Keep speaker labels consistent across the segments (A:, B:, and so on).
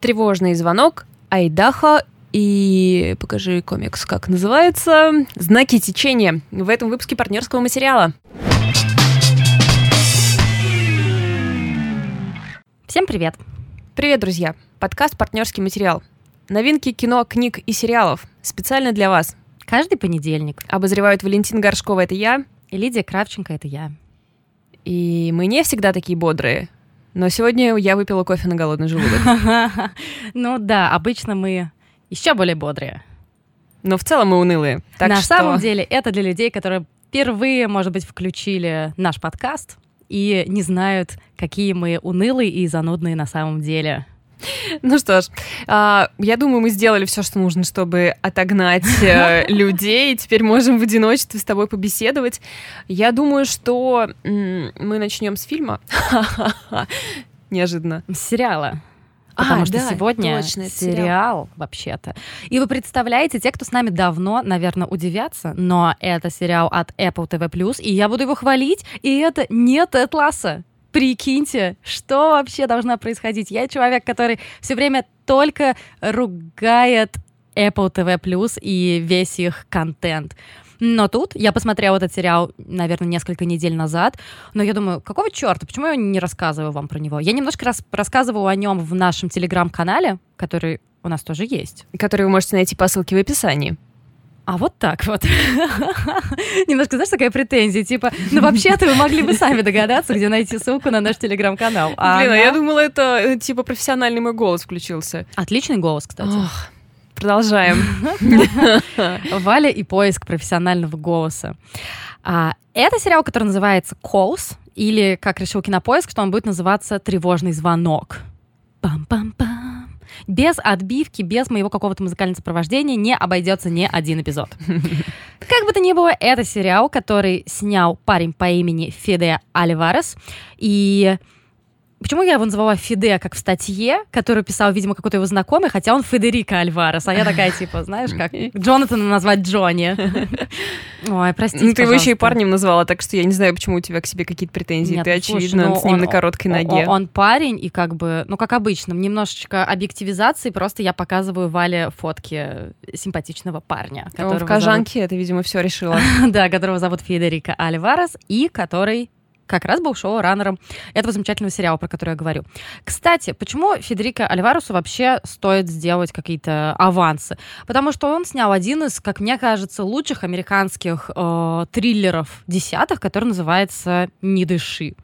A: Тревожный звонок, Айдаха и покажи комикс, как называется. Знаки течения. В этом выпуске партнерского материала.
B: Всем привет!
A: Привет, друзья! Подкаст «Партнерский материал». Новинки кино, книг и сериалов. Специально для вас.
B: Каждый понедельник.
A: Обозревают Валентин Горшкова, это я.
B: И Лидия Кравченко, это я.
A: И мы не всегда такие бодрые. Но сегодня я выпила кофе на голодный желудок.
B: Ну да, обычно мы еще более бодрые.
A: Но в целом мы унылые. Так
B: На
A: что...
B: самом деле это для людей, которые впервые, может быть, включили наш подкаст и не знают, какие мы унылые и занудные на самом деле.
A: Ну что ж, а, я думаю, мы сделали все, что нужно, чтобы отогнать э, людей. Теперь можем в одиночестве с тобой побеседовать. Я думаю, что мы начнем с фильма. Неожиданно.
B: С сериала. Потому
A: А,
B: что
A: да,
B: сегодня
A: точно,
B: сериал,
A: сериал.
B: вообще-то. И вы представляете, те, кто с нами давно, наверное, удивятся, но это сериал от Apple TV+, и я буду его хвалить, и это не Тед Ласса. Прикиньте, что вообще должно происходить. Я человек, который все время только ругает Apple TV+, и весь их контент. Но тут я посмотрела этот сериал, наверное, несколько недель назад, но я думаю, какого черта, почему я не рассказываю вам про него? Я немножко рас- рассказывала о нем в нашем телеграм-канале, который у нас тоже есть.
A: Который вы можете найти по ссылке в описании.
B: А вот так вот. Немножко, знаешь, такая претензия, типа, ну вообще-то вы могли бы сами догадаться, где найти ссылку на наш телеграм-канал. А
A: Блин, а
B: она-
A: я думала, это э, типа профессиональный мой голос включился.
B: Отличный голос, кстати.
A: Ох, продолжаем.
B: Валя и поиск профессионального голоса. А, это сериал, который называется «Calls», или, как решил Кинопоиск, что он будет называться «Тревожный звонок». Пам-пам-пам. Без отбивки, без моего какого-то музыкального сопровождения не обойдется ни один эпизод. Как бы то ни было, это сериал, который снял парень по имени Феде Альварес. И Почему я его назвала Фиде, как в статье, которую писал, видимо, какой-то его знакомый, хотя он Федерико Альварес, а я такая, типа, знаешь, как Джонатана назвать Джонни. Ой, простите,
A: Ну, ты его еще и парнем назвала, так что я не знаю, почему у тебя к себе какие-то претензии.
B: Нет,
A: Ты,
B: слушай,
A: очевидно,
B: ну,
A: с ним
B: он-
A: на короткой ноге.
B: Он парень, и как бы, ну, как обычно, немножечко объективизации, просто я показываю Вале фотки симпатичного парня.
A: Он
B: которого
A: в кожанке это, видимо, все решила.
B: да, которого зовут Федерико Альварес, и который как раз был шоу-раннером этого замечательного сериала, про который я говорю. Кстати, почему Федерико Альваресу вообще стоит сделать какие-то авансы? Потому что он снял один из, как мне кажется, лучших американских э, триллеров десятых, который называется «Не дыши».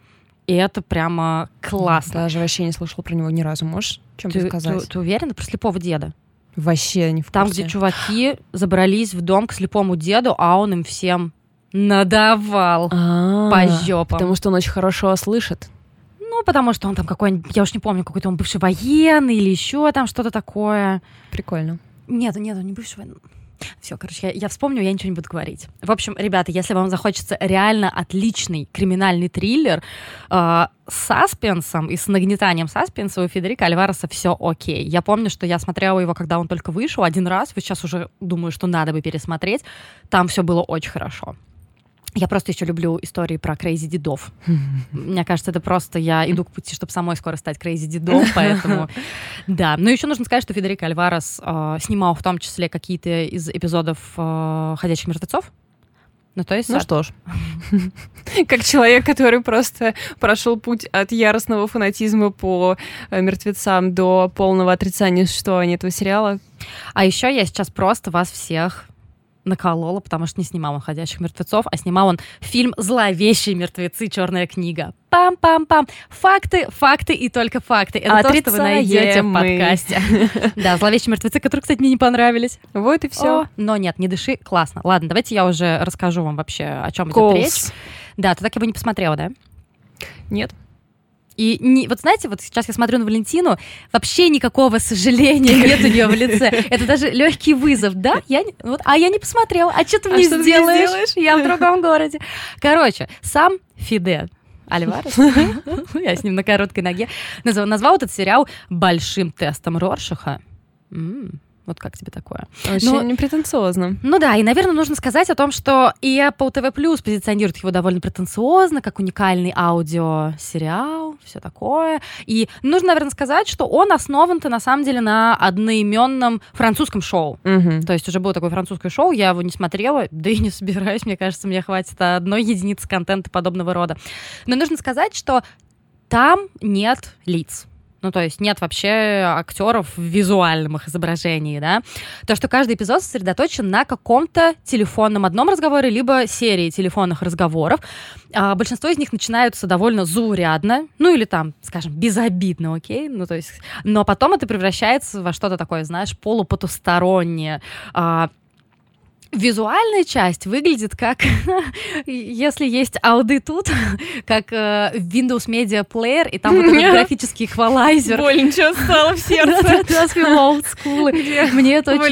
B: И это прямо классно.
A: Даже вообще не слышала про него ни разу. Можешь чем-то
B: Ты,
A: сказать?
B: ты- ты уверена? Про слепого деда.
A: Вообще не в
B: Там,
A: курсе.
B: где чуваки забрались в дом к слепому деду, а он им всем надавал
A: А,
B: по жопам.
A: Потому что он очень хорошо слышит.
B: Ну, потому что он там какой-нибудь, я уж не помню, какой-то он бывший военный или еще там что-то такое.
A: Прикольно.
B: Нет, нет, он не бывший военный. Все, короче, я, я вспомню, я ничего не буду говорить. В общем, ребята, если вам захочется реально отличный криминальный триллер э, с саспенсом и с нагнетанием саспенса у Федерика Альвареса все окей. Я помню, что я смотрела его, когда он только вышел один раз. Вот сейчас уже думаю, что надо бы пересмотреть. Там все было очень хорошо. Я просто еще люблю истории про crazy дедов. Мне кажется, это просто я иду к пути, чтобы самой скоро стать crazy дедом, поэтому да. Но еще нужно сказать, что Федерико Альварес э, снимал в том числе какие-то из эпизодов э, «Ходячих мертвецов». Ну, то есть...
A: Ну что ж. Как человек, который просто прошел путь от яростного фанатизма по э, мертвецам до полного отрицания существования этого сериала.
B: А еще я сейчас просто вас всех наколола, потому что не снимал он «Ходячих мертвецов», а снимал он фильм «Зловещие мертвецы. Черная книга». Пам-пам-пам. Факты, факты и только факты. Это то, что вы найдете в
A: Отрицаем мы.
B: подкасте. Да, «Зловещие мертвецы», которые, кстати, мне не понравились.
A: Вот и все.
B: Но нет, не дыши, классно. Ладно, давайте я уже расскажу вам вообще, о чем идет речь. Да, ты так его не посмотрела, да?
A: Нет.
B: И не, вот знаете, вот сейчас я смотрю на Валентину, вообще никакого сожаления нет у нее в лице. Это даже легкий вызов, да? Я не- вот, а я не посмотрела. А что ты
A: А
B: мне
A: что ты мне
B: сделаешь?
A: сделаешь?
B: Я в другом городе. Короче, сам Фиде Альварес, я с ним на короткой ноге, назвал, назвал этот сериал большим тестом Роршаха. Вот как тебе такое?
A: Очень ну, непретенциозно.
B: Ну да, и, наверное, нужно сказать о том, что и Apple TV Plus позиционирует его довольно претенциозно, как уникальный аудиосериал, все такое. И нужно, наверное, сказать, что он основан-то на самом деле на одноименном французском шоу.
A: Угу.
B: То есть уже было такое французское шоу, я его не смотрела, да и не собираюсь, мне кажется, мне хватит одной единицы контента подобного рода. Но нужно сказать, что там нет лиц. Ну, то есть нет вообще актеров в визуальном их изображении, да. То, что каждый эпизод сосредоточен на каком-то телефонном одном разговоре, либо серии телефонных разговоров. А большинство из них начинаются довольно заурядно, ну или там, скажем, безобидно, окей, ну то есть, но потом это превращается во что-то такое, знаешь, полупотустороннее, а, Визуальная часть выглядит как, если есть ауды тут, как э, Windows Media Player, и там вот этот графический эквалайзер.
A: Больничего стало в сердце.
B: Мне это очень...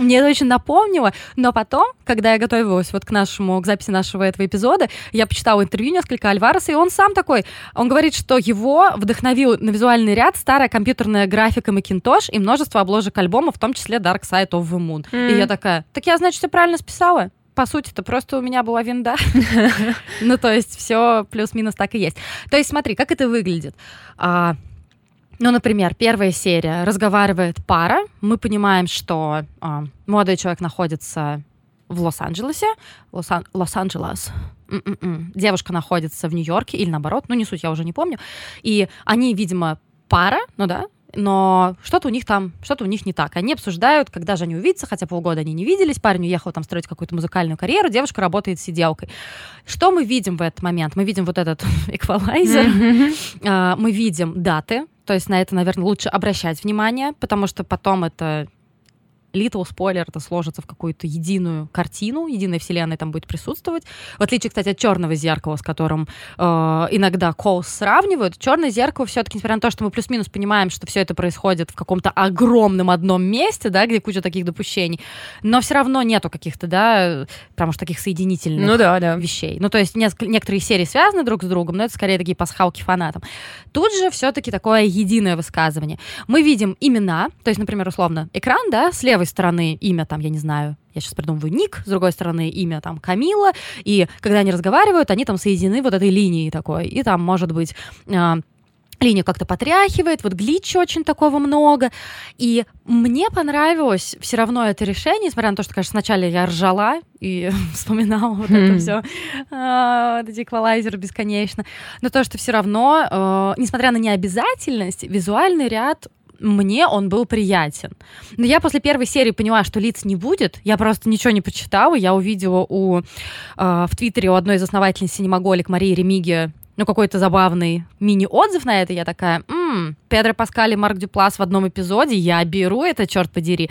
B: Мне это очень напомнило, но потом, когда я готовилась вот к нашему, к записи нашего этого эпизода, я почитала интервью несколько Альвареса, и он сам такой, он говорит, что его вдохновил на визуальный ряд старая компьютерная графика Macintosh и множество обложек альбомов, в том числе Dark Side of the Moon. Mm. И я такая, так я, значит, все правильно списала? по сути, это просто у меня была винда. ну, то есть все плюс-минус так и есть. То есть смотри, как это выглядит. А, ну, например, первая серия разговаривает пара, мы понимаем, что э, молодой человек находится в Лос-Анджелесе, Лос-Ан- Лос-Анджелес, м-м-м. девушка находится в Нью-Йорке или наоборот, ну не суть, я уже не помню, и они, видимо, пара, ну да, но что-то у них там, что-то у них не так. Они обсуждают, когда же они увидятся, хотя полгода они не виделись, парень уехал там строить какую-то музыкальную карьеру, девушка работает сиделкой. Что мы видим в этот момент? Мы видим вот этот эквалайзер, mm-hmm. мы видим даты, то есть на это, наверное, лучше обращать внимание, потому что потом это Little спойлер, это сложится в какую-то единую картину, единая вселенная там будет присутствовать. В отличие, кстати, от черного зеркала, с которым э, иногда Коус сравнивают, черное зеркало все-таки, несмотря на то, что мы плюс-минус понимаем, что все это происходит в каком-то огромном одном месте, да, где куча таких допущений, но все равно нету каких-то, да, прям уж таких соединительных
A: ну, да, да.
B: вещей. Ну, то есть несколько, некоторые серии связаны друг с другом, но это скорее такие пасхалки фанатам. Тут же все-таки такое единое высказывание. Мы видим имена, то есть, например, условно, экран, да, слева левой стороны имя там, я не знаю, я сейчас придумываю ник, с другой стороны имя там Камила, и когда они разговаривают, они там соединены вот этой линией такой, и там может быть э, линию как-то потряхивает, вот глича очень такого много. И мне понравилось все равно это решение, несмотря на то, что, конечно, сначала я ржала и вспоминала вот это все, а, вот эти эквалайзеры бесконечно, но то, что все равно, э, несмотря на необязательность, визуальный ряд мне он был приятен. Но я после первой серии поняла, что лиц не будет. Я просто ничего не почитала. Я увидела у, э, в Твиттере у одной из основательниц Синемаголик Марии Ремиги ну, какой-то забавный мини-отзыв на это, я такая, м-м, Педро Паскаль и Марк Дюплас в одном эпизоде, я беру это, черт подери.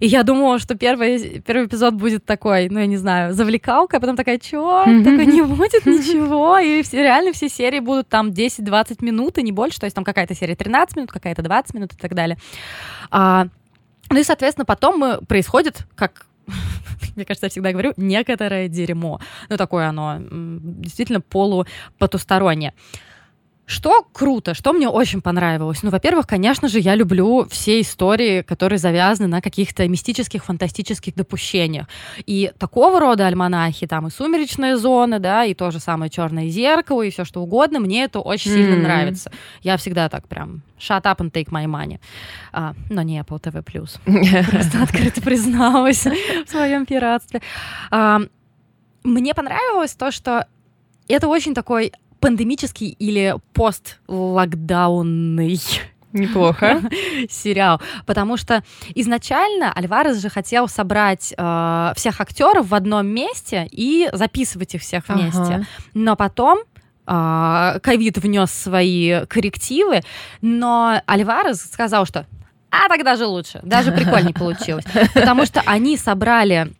B: И я думала, что первый, первый эпизод будет такой, ну, я не знаю, завлекалка, а потом такая, чё, такой не будет ничего, и все, реально все серии будут там 10-20 минут и не больше, то есть там какая-то серия 13 минут, какая-то 20 минут и так далее. А, ну и, соответственно, потом мы, происходит, как мне кажется, я всегда говорю, некоторое дерьмо. Ну, такое оно действительно полупотустороннее. Что круто, что мне очень понравилось? Ну, во-первых, конечно же, я люблю все истории, которые завязаны на каких-то мистических, фантастических допущениях. И такого рода альманахи, там и «Сумеречная зона», да, и то же самое «Черное зеркало», и все что угодно, мне это очень mm-hmm. сильно нравится. Я всегда так прям shut up and take my money. А, но не Apple TV+. Просто открыто призналась в своем пиратстве. А, мне понравилось то, что это очень такой пандемический или пост-локдаунный
A: Неплохо.
B: сериал. Потому что изначально Альварес же хотел собрать э, всех актеров в одном месте и записывать их всех вместе. Ага. Но потом а, ковид внес свои коррективы, но Альварес сказал, что а тогда же лучше, даже прикольнее получилось, потому что они собрали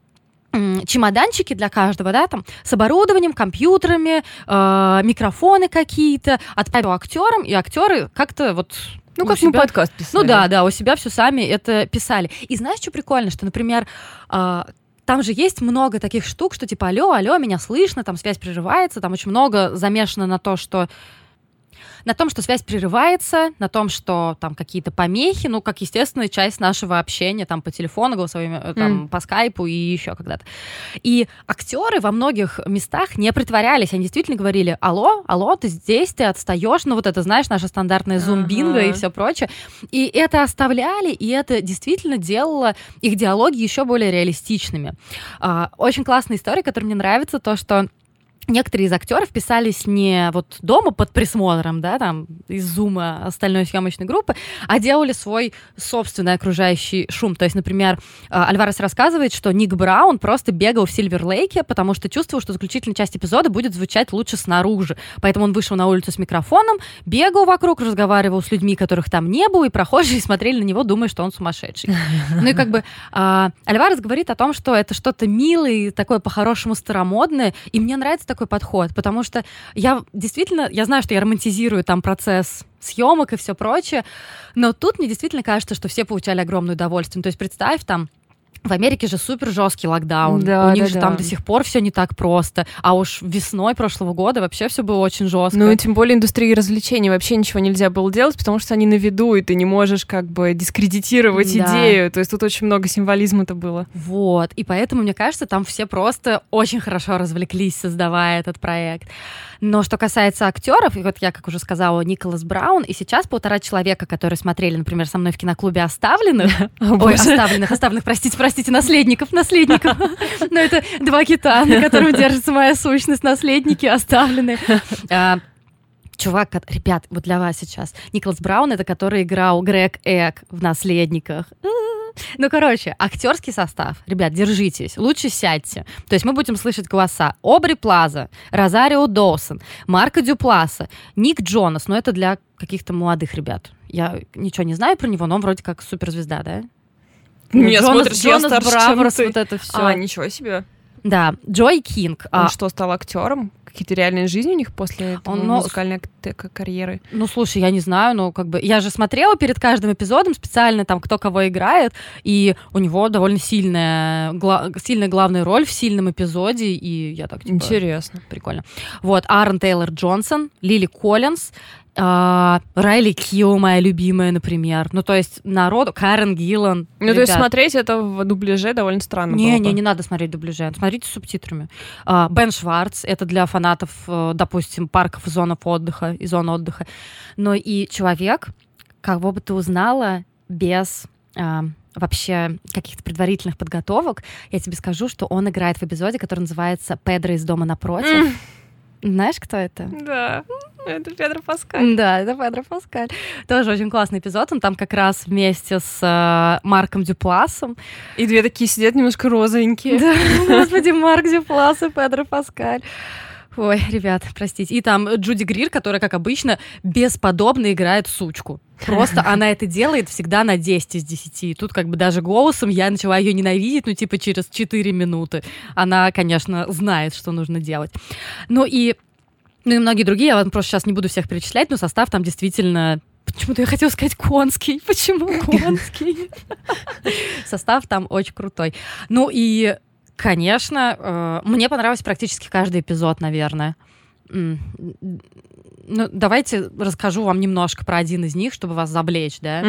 B: чемоданчики для каждого, да, там, с оборудованием, компьютерами, э, микрофоны какие-то, отправил актерам, и актеры как-то вот
A: ну, как себя... мы подкаст писали.
B: Ну да, да, у себя все сами это писали. И знаешь, что прикольно, что, например, э, там же есть много таких штук, что типа, алло, алло, меня слышно, там связь прерывается, там очень много замешано на то, что на том, что связь прерывается, на том, что там какие-то помехи, ну, как естественная часть нашего общения, там, по телефону, голосовыми, э, там, mm. по скайпу и еще когда-то. И актеры во многих местах не притворялись, они действительно говорили, алло, алло, ты здесь, ты отстаешь, ну, вот это, знаешь, наша стандартная зум-бинго ага. и все прочее. И это оставляли, и это действительно делало их диалоги еще более реалистичными. А, очень классная история, которая мне нравится, то, что некоторые из актеров писались не вот дома под присмотром, да, там, из зума остальной съемочной группы, а делали свой собственный окружающий шум. То есть, например, а, Альварес рассказывает, что Ник Браун просто бегал в Сильвер Лейке, потому что чувствовал, что заключительная часть эпизода будет звучать лучше снаружи. Поэтому он вышел на улицу с микрофоном, бегал вокруг, разговаривал с людьми, которых там не было, и прохожие смотрели на него, думая, что он сумасшедший. Ну и как бы а, Альварес говорит о том, что это что-то милое, такое по-хорошему старомодное, и мне нравится такой подход, потому что я действительно, я знаю, что я романтизирую там процесс съемок и все прочее, но тут мне действительно кажется, что все получали огромное удовольствие. Ну, то есть представь там в Америке же супер жесткий локдаун. Да, У них да, же да. там до сих пор все не так просто. А уж весной прошлого года вообще все было очень жестко.
A: Ну и тем более индустрии развлечений вообще ничего нельзя было делать, потому что они на виду, и ты не можешь как бы дискредитировать да. идею. То есть тут очень много символизма-то было.
B: Вот. И поэтому, мне кажется, там все просто очень хорошо развлеклись, создавая этот проект. Но что касается актеров, и вот я, как уже сказала, Николас Браун, и сейчас полтора человека, которые смотрели, например, со мной в киноклубе «Оставленных», ой, «Оставленных», «Оставленных», простите, простите, «Наследников», «Наследников», но это два кита, на котором держится моя сущность, «Наследники», «Оставленные». А, чувак, ребят, вот для вас сейчас. Николас Браун, это который играл Грег Эк в «Наследниках». Ну, короче, актерский состав. Ребят, держитесь, лучше сядьте. То есть мы будем слышать голоса Обри Плаза, Розарио Доусон, Марка Дюпласа, Ник Джонас. Но это для каких-то молодых ребят. Я ничего не знаю про него, но он вроде как суперзвезда, да?
A: Нет, Джонас, смотришь, Джонас я старше,
B: Браворс, вот это все.
A: А, ничего себе.
B: Да, Джой Кинг.
A: Он а... что, стал актером? Какие-то реальные жизни у них после этого Он, ну, музыкальной карьеры?
B: Ну, слушай, я не знаю, но как бы... Я же смотрела перед каждым эпизодом специально там, кто кого играет, и у него довольно сильная, гла... сильная главная роль в сильном эпизоде, и я так, типа...
A: Интересно.
B: Прикольно. Вот, Аарон Тейлор Джонсон, Лили Коллинз, а, Райли Кио, моя любимая, например. Ну, то есть народ, Карен Гиллан.
A: Ну, ребят. то есть смотреть это в дубляже довольно странно
B: Не,
A: было
B: не, не надо смотреть дубляже. Смотрите с субтитрами. А, Бен Шварц, это для фанатов, э, допустим, парков зонов отдыха, и зон отдыха. Но и человек, кого бы ты узнала без а, вообще каких-то предварительных подготовок, я тебе скажу, что он играет в эпизоде, который называется «Педро из дома напротив». Знаешь, кто это?
A: Да. Это Педро Паскаль.
B: Да, это Педро Паскаль. Тоже очень классный эпизод. Он там как раз вместе с э, Марком Дюпласом.
A: И две такие сидят немножко розовенькие. Да,
B: господи, Марк Дюплас и Педро Паскаль. Ой, ребят, простите. И там Джуди Грир, которая, как обычно, бесподобно играет сучку. Просто она это делает всегда на 10 из 10. И тут как бы даже голосом я начала ее ненавидеть, ну типа через 4 минуты. Она, конечно, знает, что нужно делать. Ну и ну и многие другие, я вам просто сейчас не буду всех перечислять, но состав там действительно Почему-то я хотела сказать конский. Почему конский? Состав там очень крутой. Ну и, конечно, э, мне понравился практически каждый эпизод, наверное. Ну, давайте расскажу вам немножко про один из них, чтобы вас завлечь, да.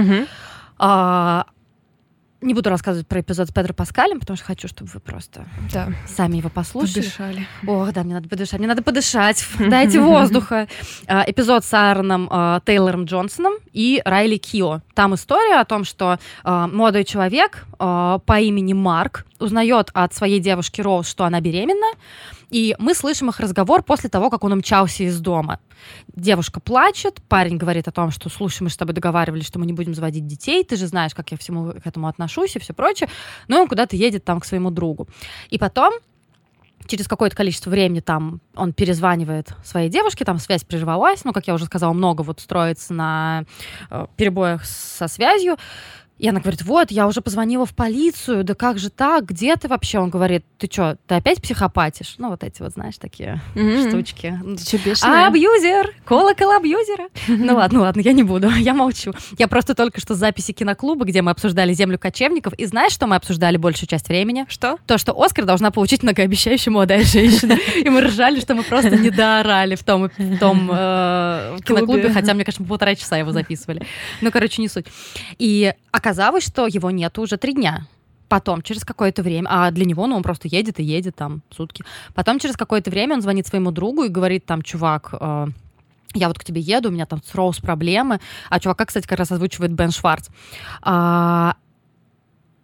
B: Не буду рассказывать про эпизод с Педро Паскалем, потому что хочу, чтобы вы просто да. сами его послушали.
A: Подышали.
B: Ох, да, мне надо подышать. Мне надо подышать. Дайте воздуха. А, эпизод с Аароном а, Тейлором Джонсоном и Райли Кио. Там история о том, что а, молодой человек по имени Марк узнает от своей девушки Роуз, что она беременна, и мы слышим их разговор после того, как он умчался из дома. Девушка плачет, парень говорит о том, что, слушай, мы с тобой договаривались, что мы не будем заводить детей, ты же знаешь, как я всему к этому отношусь и все прочее. Но он куда-то едет там к своему другу. И потом через какое-то количество времени там он перезванивает своей девушке, там связь прервалась, ну, как я уже сказала, много вот строится на э, перебоях со связью, И она говорит, вот, я уже позвонила в полицию, да как же так, где ты вообще? Он говорит, ты что, ты опять психопатишь? Ну, вот эти вот, знаешь, такие mm-hmm. штучки.
A: Ты что, бешеная?
B: Абьюзер, колокол абьюзера. Ну ладно, ладно, я не буду, я молчу. Я просто только что с записи киноклуба, где мы обсуждали землю кочевников, и знаешь, что мы обсуждали большую часть времени?
A: Что?
B: То, что Оскар должна получить многообещающая молодая женщина. И мы ржали, что мы просто не доорали в том, в том э, киноклубе, хотя, мне кажется, полтора часа его записывали. Ну, короче, не суть. И оказалось, что его нет уже три дня. Потом, через какое-то время, а для него, ну, он просто едет и едет там сутки. Потом, через какое-то время он звонит своему другу и говорит там, чувак, э, я вот к тебе еду, у меня там с Роуз проблемы. А чувака, кстати, как раз озвучивает Бен Шварц. А,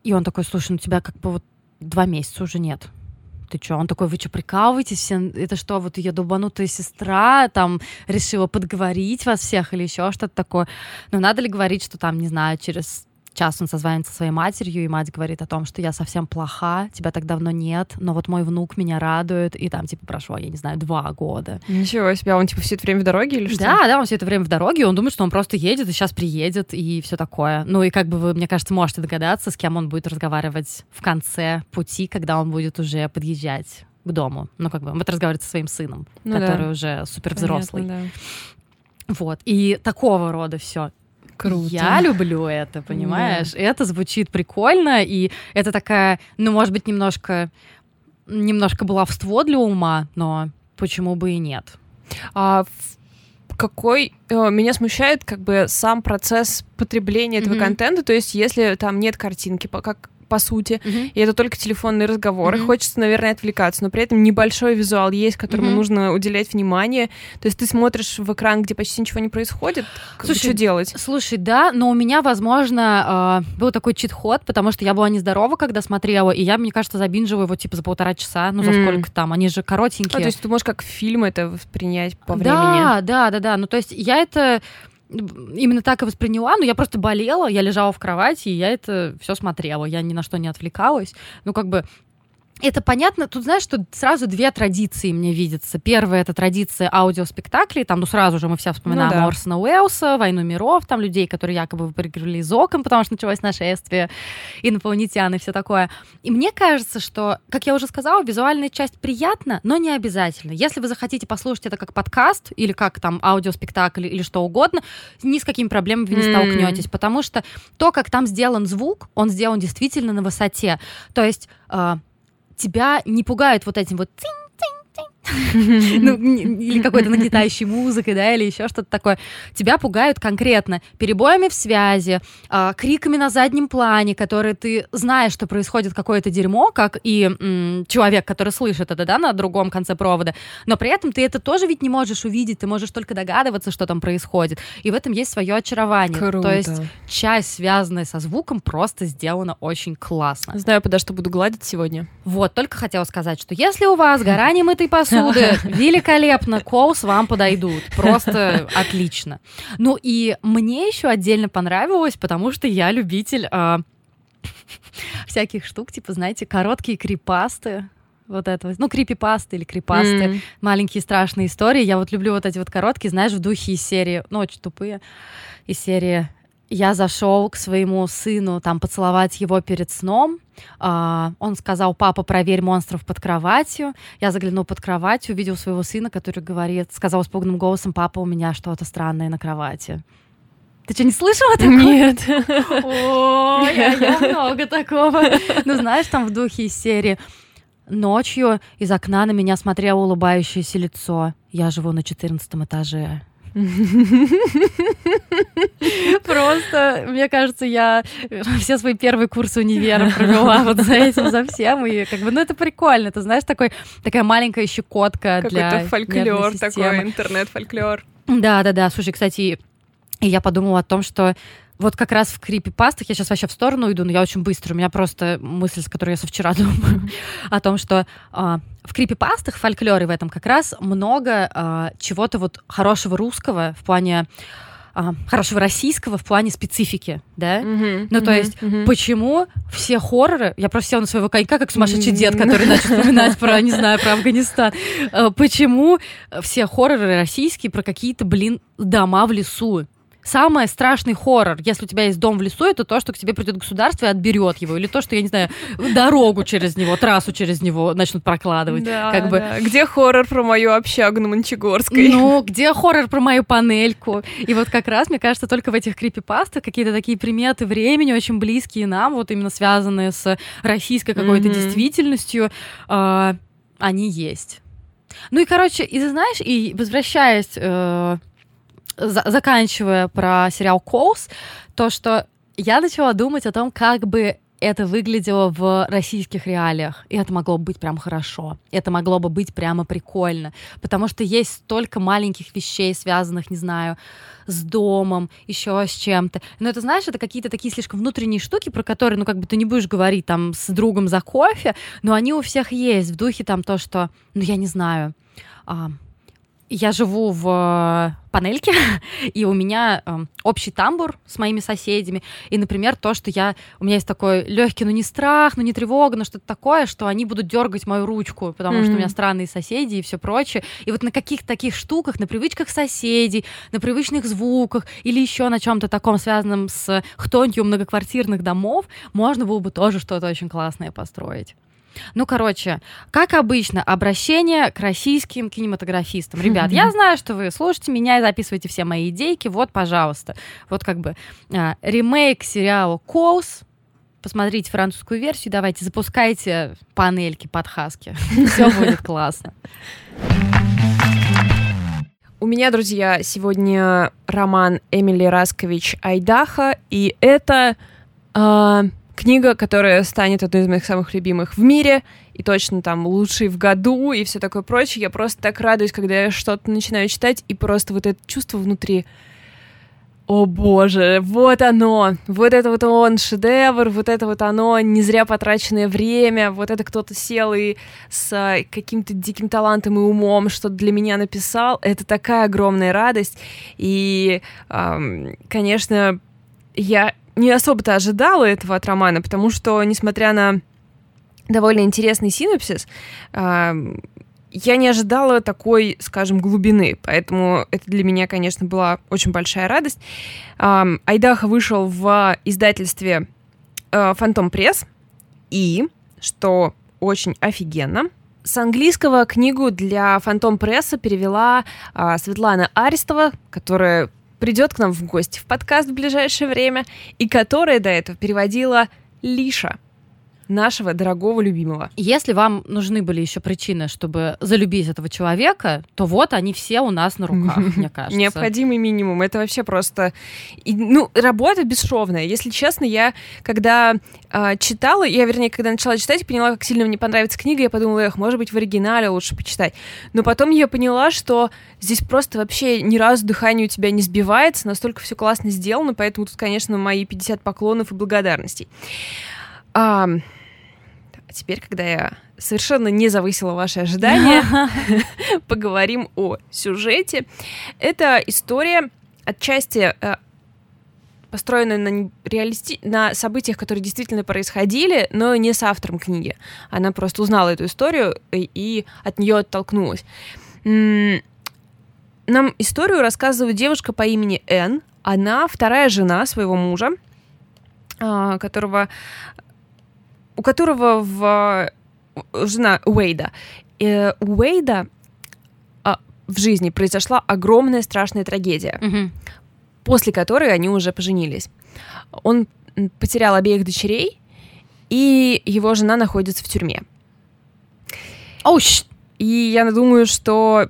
B: и он такой, слушай, ну тебя как бы вот два месяца уже нет. Ты что? Он такой, вы что, прикалываетесь? Все? Это что, вот ее долбанутая сестра там решила подговорить вас всех или еще что-то такое? Ну, надо ли говорить, что там, не знаю, через час он созванивается со своей матерью, и мать говорит о том, что я совсем плоха, тебя так давно нет, но вот мой внук меня радует, и там, типа, прошло, я не знаю, два года.
A: Ничего себе, а он, типа, все это время в дороге или что?
B: Да, да, он все это время в дороге, и он думает, что он просто едет, и сейчас приедет, и все такое. Ну, и как бы вы, мне кажется, можете догадаться, с кем он будет разговаривать в конце пути, когда он будет уже подъезжать к дому. Ну, как бы, он будет разговаривать со своим сыном, ну, который да. уже супер взрослый. Понятно, да. Вот. И такого рода все.
A: Круто.
B: Я люблю это, понимаешь? Да. Это звучит прикольно, и это такая, ну, может быть, немножко, немножко баловство для ума, но почему бы и нет?
A: А какой э, меня смущает как бы сам процесс потребления этого mm-hmm. контента, то есть если там нет картинки, как по сути, uh-huh. и это только телефонные разговоры. Uh-huh. Хочется, наверное, отвлекаться, но при этом небольшой визуал есть, которому uh-huh. нужно уделять внимание. То есть ты смотришь в экран, где почти ничего не происходит. Слушай, что делать?
B: Слушай, да, но у меня, возможно, э, был такой чит-ход, потому что я была нездорова, когда смотрела, и я, мне кажется, забинжила его типа за полтора часа, ну за mm. сколько там, они же коротенькие. А,
A: то есть ты можешь как фильм это воспринять по
B: времени? Да, да, да, да. Ну то есть я это именно так и восприняла, но я просто болела, я лежала в кровати, и я это все смотрела, я ни на что не отвлекалась. Ну, как бы это понятно. Тут, знаешь, что сразу две традиции мне видятся. Первая — это традиция аудиоспектаклей. Там, ну, сразу же мы все вспоминаем ну, да. Орсона Уэллса, «Войну миров», там людей, которые якобы выпрыгивали из окон, потому что началось нашествие, инопланетян и все такое. И мне кажется, что, как я уже сказала, визуальная часть приятна, но не обязательно. Если вы захотите послушать это как подкаст или как там аудиоспектакль или что угодно, ни с какими проблемами вы не столкнетесь, потому что то, как там сделан звук, он сделан действительно на высоте. То есть а, тебя не пугают вот этим вот ну, или какой-то нагнетающей музыкой, да, или еще что-то такое. Тебя пугают конкретно перебоями в связи, э, криками на заднем плане, которые ты знаешь, что происходит какое-то дерьмо, как и м, человек, который слышит это, да, на другом конце провода, но при этом ты это тоже ведь не можешь увидеть, ты можешь только догадываться, что там происходит. И в этом есть свое очарование.
A: Круто.
B: То есть часть, связанная со звуком, просто сделана очень классно.
A: Знаю, подо что буду гладить сегодня.
B: Вот, только хотела сказать, что если у вас гора немытой посуды, посуды. Великолепно. Коус вам подойдут. Просто отлично. Ну и мне еще отдельно понравилось, потому что я любитель э, всяких штук, типа, знаете, короткие крипасты вот этого, ну, крипипасты или крипасты, mm. маленькие страшные истории. Я вот люблю вот эти вот короткие, знаешь, в духе из серии, ну, очень тупые, из серии я зашел к своему сыну там поцеловать его перед сном. Uh, он сказал, папа, проверь монстров под кроватью. Я заглянул под кровать, увидел своего сына, который говорит, сказал испуганным голосом, папа, у меня что-то странное на кровати. Ты что, не слышала такое?
A: Нет.
B: О, я, я много такого. Ну, знаешь, там в духе из серии Ночью из окна на меня смотрело улыбающееся лицо. Я живу на четырнадцатом этаже.
A: Просто, мне кажется, я все свои первые курсы универа провела вот за этим, за всем. И как бы, ну, это прикольно. Ты знаешь, такой, такая маленькая щекотка для
B: Какой-то фольклор такой, интернет-фольклор. Да-да-да. Слушай, кстати, я подумала о том, что вот как раз в крипипастах, я сейчас вообще в сторону иду, но я очень быстро, у меня просто мысль, с которой я со вчера думаю, о том, что э, в крипипастах, в фольклоре в этом как раз много э, чего-то вот хорошего русского в плане а, хорошего российского в плане специфики, да? Mm-hmm, ну, то mm-hmm, есть, mm-hmm. почему все хорроры... Я просто села на своего конька, как сумасшедший mm-hmm. дед, который начал вспоминать про, не знаю, про Афганистан. Почему все хорроры российские про какие-то, блин, дома в лесу? Самый страшный хоррор, если у тебя есть дом в лесу, это то, что к тебе придет государство и отберет его, или то, что, я не знаю, дорогу через него, трассу через него начнут прокладывать.
A: Да,
B: как бы.
A: да. Где хоррор про мою общагу на Мончегорской?
B: Ну, где хоррор про мою панельку? И вот как раз, мне кажется, только в этих крипипастах какие-то такие приметы времени, очень близкие нам, вот именно связанные с российской какой-то
A: Мгм.
B: действительностью, а, они есть. Ну и, короче, и знаешь, и возвращаясь, э, за- заканчивая про сериал Коус, то, что я начала думать о том, как бы это выглядело в российских реалиях. И это могло бы быть прям хорошо. Это могло бы быть прямо прикольно. Потому что есть столько маленьких вещей, связанных, не знаю, с домом, еще с чем-то. Но это, знаешь, это какие-то такие слишком внутренние штуки, про которые, ну, как бы ты не будешь говорить там с другом за кофе, но они у всех есть. В духе там то, что, ну, я не знаю, а, я живу в э, панельке, и у меня э, общий тамбур с моими соседями. И, например, то, что я... У меня есть такой легкий, ну не страх, ну не тревога, но что-то такое, что они будут дергать мою ручку, потому что у меня странные соседи и все прочее. И вот на каких-то таких штуках, на привычках соседей, на привычных звуках или еще на чем-то таком, связанном с хтонью многоквартирных домов, можно было бы тоже что-то очень классное построить. Ну, короче, как обычно, обращение к российским кинематографистам. Ребят, я знаю, что вы слушаете меня и записываете все мои идейки. Вот, пожалуйста. Вот как бы а, ремейк сериала «Коус». Посмотрите французскую версию, давайте запускайте панельки под хаски. Все будет классно.
A: У меня, друзья, сегодня роман Эмили Раскович «Айдаха», и это а, книга, которая станет одной из моих самых любимых в мире, и точно там лучшей в году, и все такое прочее. Я просто так радуюсь, когда я что-то начинаю читать, и просто вот это чувство внутри. О боже, вот оно, вот это вот он шедевр, вот это вот оно, не зря потраченное время, вот это кто-то сел и с а, каким-то диким талантом и умом что-то для меня написал, это такая огромная радость, и, ам, конечно, я не особо-то ожидала этого от романа, потому что, несмотря на довольно интересный синопсис, ам, я не ожидала такой, скажем, глубины, поэтому это для меня, конечно, была очень большая радость. Ам, Айдаха вышел в издательстве э, Фантом Пресс, и, что очень офигенно, с английского книгу для Фантом Пресса перевела а, Светлана Арестова, которая придет к нам в гости в подкаст в ближайшее время, и которая до этого переводила Лиша, нашего дорогого любимого.
B: Если вам нужны были еще причины, чтобы залюбить этого человека, то вот они все у нас на руках, мне кажется.
A: Необходимый минимум. Это вообще просто... ну, работа бесшовная. Если честно, я, когда а, читала, я, вернее, когда начала читать, поняла, как сильно мне понравится книга, я подумала, эх, может быть, в оригинале лучше почитать. Но потом я поняла, что здесь просто вообще ни разу дыхание у тебя не сбивается, настолько все классно сделано, поэтому тут, конечно, мои 50 поклонов и благодарностей. А теперь, когда я совершенно не завысила ваши ожидания, поговорим о сюжете. Это история отчасти э, построенная на, реалисти... на событиях, которые действительно происходили, но не с автором книги. Она просто узнала эту историю и, и от нее оттолкнулась. Нам историю рассказывает девушка по имени Энн. Она вторая жена своего мужа, а, которого у которого в жена Уэйда. Э, У Уэйда а, в жизни произошла огромная страшная трагедия,
B: Мгм.
A: после которой они уже поженились. Он потерял обеих дочерей, и его жена находится в тюрьме.
B: Оу, щ-
A: И я думаю, что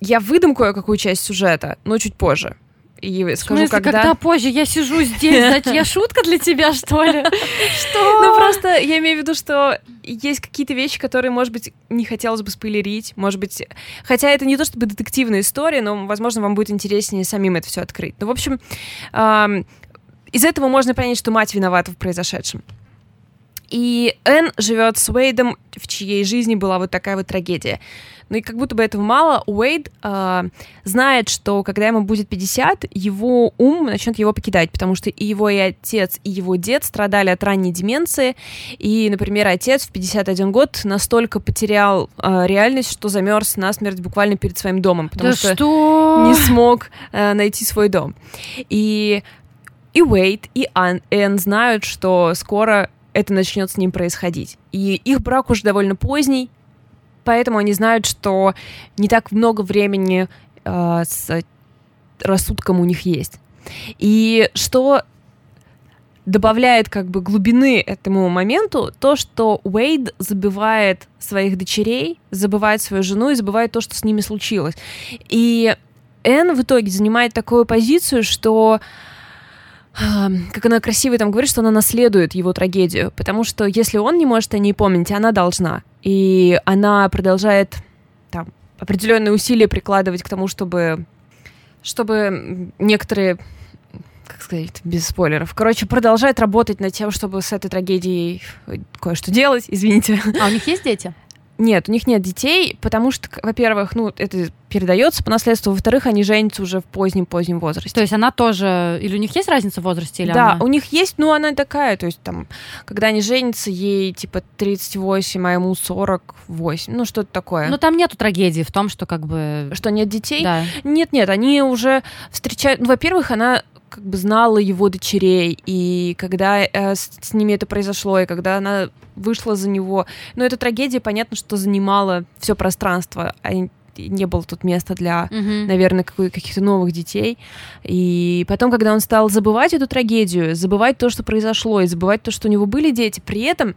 A: я выдам кое-какую часть сюжета, но чуть позже. И
B: В
A: скажу,
B: смысле,
A: когда...
B: когда позже я сижу здесь, значит, я шутка для тебя, что ли? Что?
A: Ну, просто я имею в виду, что есть какие-то вещи, которые, может быть, не хотелось бы спойлерить, может быть... Хотя это не то чтобы детективная история, но, возможно, вам будет интереснее самим это все открыть. Ну, в общем, из этого можно понять, что мать виновата в произошедшем. И Энн живет с Уэйдом, в чьей жизни была вот такая вот трагедия. Ну и как будто бы этого мало, Уэйд э, знает, что когда ему будет 50, его ум начнет его покидать, потому что и его и отец, и его дед страдали от ранней деменции. И, например, отец в 51 год настолько потерял э, реальность, что замерз насмерть буквально перед своим домом, потому
B: Да
A: что,
B: что?
A: не смог э, найти свой дом. И и Уэйд, и Ан, Энн знают, что скоро это начнет с ним происходить. И их брак уже довольно поздний, поэтому они знают, что не так много времени э, с рассудком у них есть. И что добавляет как бы глубины этому моменту то, что Уэйд забывает своих дочерей, забывает свою жену и забывает то, что с ними случилось. И Энн в итоге занимает такую позицию, что как она красиво там говорит, что она наследует его трагедию, потому что если он не может о ней помнить, она должна. И она продолжает там определенные усилия прикладывать к тому, чтобы, чтобы некоторые как сказать, без спойлеров. Короче, продолжает работать над тем, чтобы с этой трагедией кое-что делать, извините.
B: А у них есть дети?
A: Нет, у них нет детей, потому что, во-первых, ну, это передается по наследству, во-вторых, они женятся уже в позднем-позднем возрасте.
B: То есть она тоже... Или у них есть разница в возрасте? Или
A: да,
B: она-
A: у них есть, ну, она такая, то есть там, когда они женятся, ей типа 38, а ему 48, ну, что-то такое.
B: Ну там нету трагедии в том, что как бы...
A: что нет детей?
B: Да.
A: Нет-нет, они уже встречают... Ну, во-первых, она как бы знала его дочерей, и когда э, с, с ними это произошло, и когда она вышла за него, ну, эта трагедия, понятно, что занимала все пространство, а не было тут места для
B: Мгм.
A: наверное, каких-то новых детей. И потом, когда он стал забывать эту трагедию, забывать то, что произошло, и забывать то, что у него были дети, при этом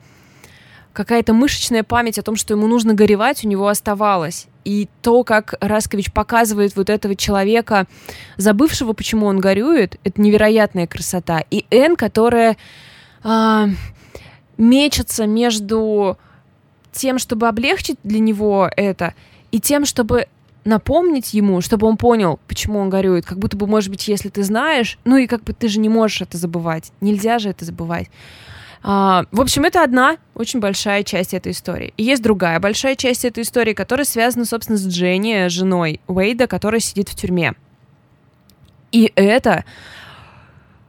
A: какая-то мышечная память о том, что ему нужно горевать, у него оставалась. И то, как Раскович показывает вот этого человека, забывшего, почему он горюет, это невероятная красота. И Энн, которая а, мечется между тем, чтобы облегчить для него это, и тем, чтобы напомнить ему, чтобы он понял, почему он горюет. Как будто бы, может быть, если ты знаешь, ну и как бы ты же не можешь это забывать. Нельзя же это забывать. А, в общем, это одна очень большая часть этой истории. И есть другая большая часть этой истории, которая связана, собственно, с Дженни, женой Уэйда, которая сидит в тюрьме. И это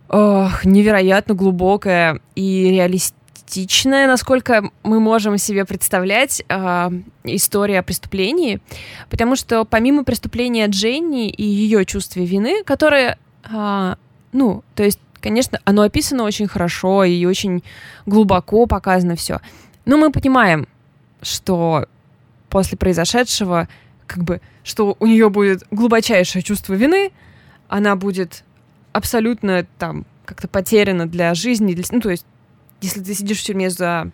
A: ох, невероятно глубокая и реалистичная, насколько мы можем себе представлять, а, история о преступлении, потому что помимо преступления Дженни и ее чувства вины, которое, а, ну, то есть, конечно, оно описано очень хорошо и очень глубоко показано все, но мы понимаем, что после произошедшего, как бы, что у нее будет глубочайшее чувство вины, она будет абсолютно там как-то потеряна для жизни, для- ну, то есть, если ты сидишь в тюрьме за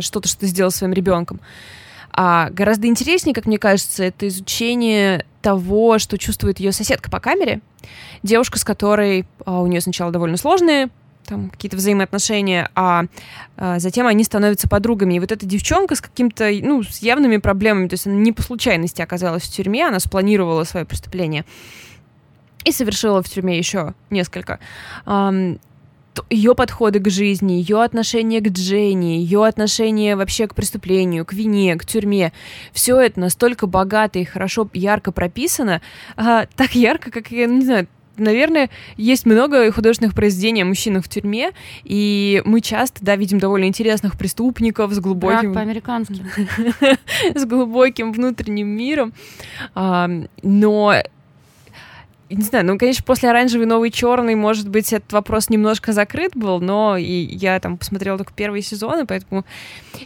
A: что-то, что ты сделал своим ребенком. А гораздо интереснее, как мне кажется, это изучение того, что чувствует ее соседка по камере. Девушка, с которой а, у нее сначала довольно сложные там какие-то взаимоотношения, а, а затем они становятся подругами. И вот эта девчонка с каким-то, ну, с явными проблемами, то есть она не по случайности оказалась в тюрьме, она спланировала свое преступление и совершила в тюрьме еще несколько. Ее подходы к жизни, ее отношение к Дженни, ее отношение вообще к преступлению, к вине, к тюрьме, все это настолько богато и хорошо, ярко прописано, а, так ярко, как я не знаю. Наверное, есть много художественных произведений о мужчинах в тюрьме, и мы часто, да, видим довольно интересных преступников с глубоким
B: по-американски.
A: с глубоким внутренним миром. Но не знаю, ну, конечно, после оранжевый новый черный, может быть, этот вопрос немножко закрыт был, но и я там посмотрела только первые сезоны, поэтому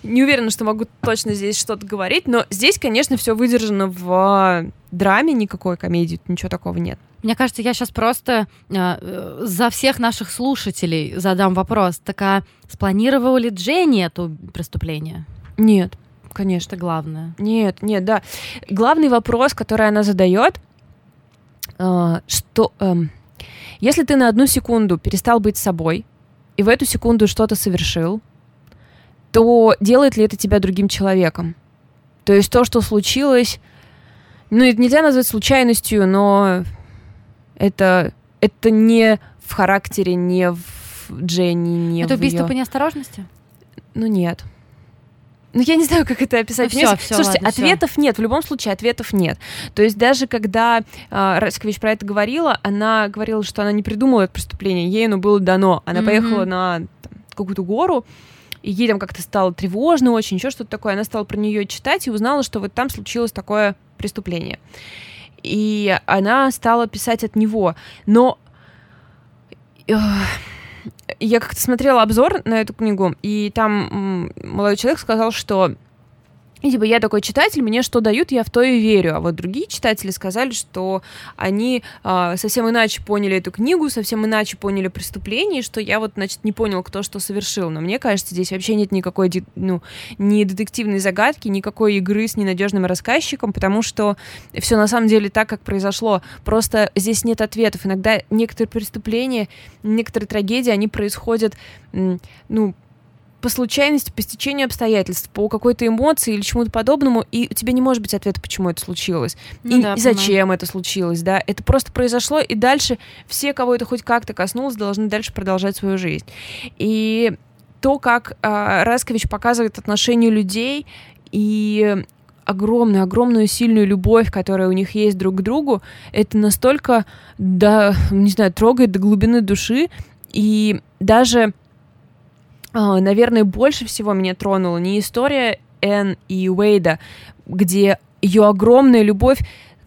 A: не уверена, что могу точно здесь что-то говорить, но здесь, конечно, все выдержано в драме, никакой комедии, ничего такого нет.
B: Мне кажется, я сейчас просто э, э, за всех наших слушателей задам вопрос. Так а спланировала ли Дженни это преступление?
A: Нет, конечно.
B: Главное.
A: Нет, нет, да. Главный вопрос, который она задает, э, что эм, если ты на одну секунду перестал быть собой и в эту секунду что-то совершил, то делает ли это тебя другим человеком? То есть то, что случилось, ну, это нельзя назвать случайностью, но это, это не в характере, не в Дженни, не
B: это
A: в
B: убийство
A: её-
B: по неосторожности?
A: Ну нет. Ну, я не знаю, как это описать.
B: Ну, всё, всё,
A: Слушайте,
B: ладно,
A: ответов нет. В любом случае, ответов нет. То есть даже когда э, Раскович про это говорила, она говорила, что она не придумала это преступление, ей оно было дано. Она
B: Мгм.
A: поехала на какую-то гору, и ей там как-то стало тревожно очень, еще что-то такое. Она стала про нее читать и узнала, что вот там случилось такое преступление. И она стала писать от него. Но я как-то смотрела обзор на эту книгу, и там молодой человек сказал, что и, типа, я такой читатель, мне что дают, я в то и верю. А вот другие читатели сказали, что они а, совсем иначе поняли эту книгу, совсем иначе поняли преступление, и что я вот, значит, не понял, кто что совершил. Но мне кажется, здесь вообще нет никакой, ну, ни детективной загадки, никакой игры с ненадежным рассказчиком, потому что все на самом деле так, как произошло. Просто здесь нет ответов. Иногда некоторые преступления, некоторые трагедии, они происходят, ну, по случайности, по стечению обстоятельств, по какой-то эмоции или чему-то подобному, и у тебя не может быть ответа, почему это случилось.
B: Ну
A: и,
B: да,
A: и зачем это случилось, да? Это просто произошло, и дальше все, кого это хоть как-то коснулось, должны дальше продолжать свою жизнь. И то, как а, Раскович показывает отношения людей и огромную, огромную сильную любовь, которая у них есть друг к другу, это настолько, да, не знаю, трогает до глубины души, и даже наверное, больше всего меня тронула не история Энн и Уэйда, где ее огромная любовь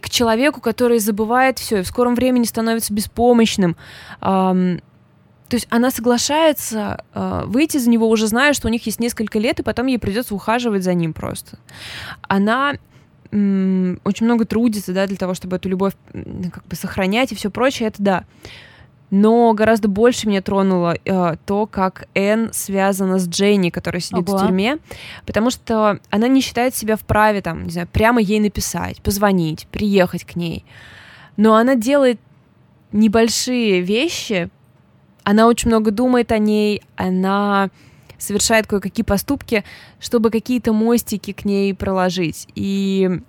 A: к человеку, который забывает все и в скором времени становится беспомощным. То есть она соглашается а, выйти за него, уже зная, что у них есть несколько лет, и потом ей придется ухаживать за ним просто. Она очень много трудится, да, для того, чтобы эту любовь как бы сохранять и все прочее, это да. Но гораздо больше меня тронуло э, то, как Энн связана с Дженни, которая сидит
B: Ого.
A: в тюрьме, потому что она не считает себя вправе, там, не знаю, прямо ей написать, позвонить, приехать к ней. Но она делает небольшие вещи, она очень много думает о ней, она совершает кое-какие поступки, чтобы какие-то мостики к ней проложить. И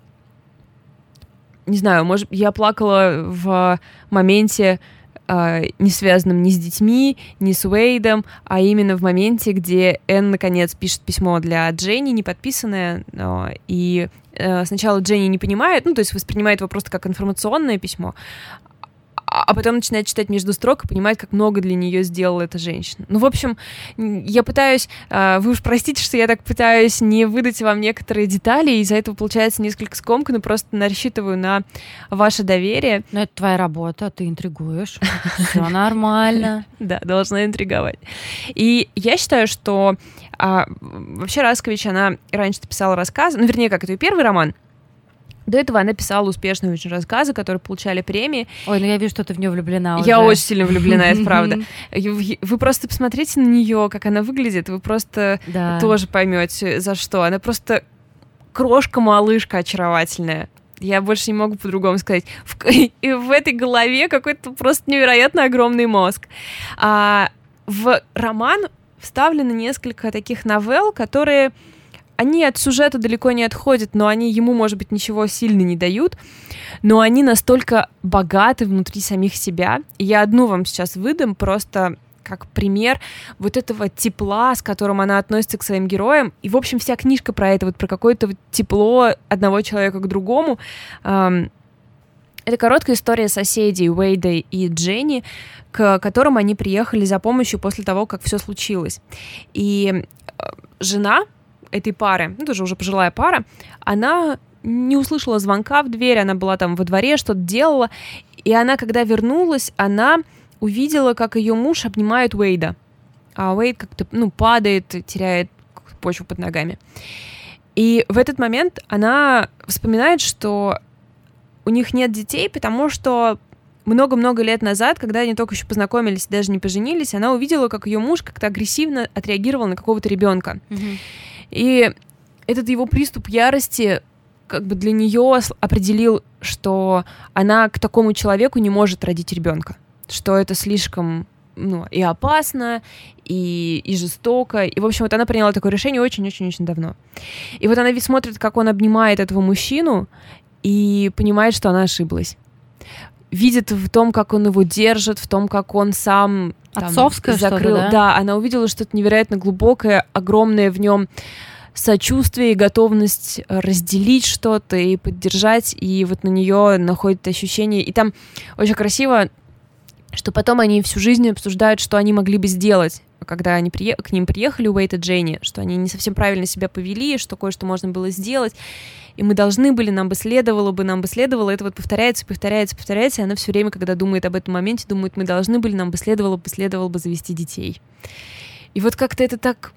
A: не знаю, может, я плакала в моменте, а, не связанном ни с детьми, ни с Уэйдом, а именно в моменте, где Энн, наконец, пишет письмо для Дженни, не подписанное, но- и э, сначала Дженни не понимает, ну, то есть воспринимает его просто как информационное письмо, а а потом начинает читать между строк и понимает, как много для нее сделала эта женщина. Ну, в общем, я пытаюсь, а, вы уж простите, что я так пытаюсь не выдать вам некоторые детали, и из-за этого получается несколько скомканно, просто рассчитываю на ваше доверие.
B: Ну, это твоя работа, ты интригуешь. Все нормально.
A: Да, должна интриговать. И я считаю, что а, вообще Раскович, она раньше писала рассказы, ну, вернее, как это ее первый роман. До этого она писала успешные очень рассказы, которые получали премии.
B: Ой, ну я вижу, что ты в нее влюблена
A: Я
B: уже.
A: очень сильно влюблена, это правда. Вы вы просто посмотрите на нее, как она выглядит, вы просто
B: Да.
A: тоже поймете, за что. Она просто крошка-малышка очаровательная. Я больше не могу по-другому сказать. В, и в этой голове какой-то просто невероятно огромный мозг. А в роман вставлено несколько таких новелл, которые они от сюжета далеко не отходят, но они ему, может быть, ничего сильно не дают, но они настолько богаты внутри самих себя. И я одну вам сейчас выдам, просто как пример вот этого тепла, с которым она относится к своим героям. И, в общем, вся книжка про это, вот про какое-то тепло одного человека к другому. Это короткая история соседей Уэйда и Дженни, к которым они приехали за помощью после того, как все случилось. И э, жена этой пары, ну, тоже уже пожилая пара, она не услышала звонка в дверь, она была там во дворе, что-то делала, и она, когда вернулась, она увидела, как ее муж обнимает Уэйда, а Уэйд как-то, ну, падает, теряет почву под ногами. И в этот момент она вспоминает, что у них нет детей, потому что много-много лет назад, когда они только еще познакомились, даже не поженились, она увидела, как ее муж как-то агрессивно отреагировал на какого-то ребенка.
B: Мгм.
A: И этот его приступ ярости как бы для нее определил, что она к такому человеку не может родить ребенка, что это слишком ну, и опасно, и, и жестоко. И, в общем, вот она приняла такое решение очень-очень-очень давно. И вот она ведь смотрит, как он обнимает этого мужчину, и понимает, что она ошиблась. Видит в том, как он его держит, в том, как он сам
B: там, Отцовское закрыл.
A: Да? да, она увидела что-то невероятно глубокое, огромное в нем сочувствие и готовность разделить что-то и поддержать, и вот на нее находит ощущение. И там очень красиво, что потом они всю жизнь обсуждают, что они могли бы сделать. Когда они прие... к ним приехали Уэйт и Дженни, что они не совсем правильно себя повели, что кое-что можно было сделать, и мы должны были, нам бы следовало бы, нам бы следовало, это вот повторяется, повторяется, повторяется, и она все время, когда думает об этом моменте, думает, мы должны были, нам бы следовало бы, следовало бы завести детей. И вот как-то это так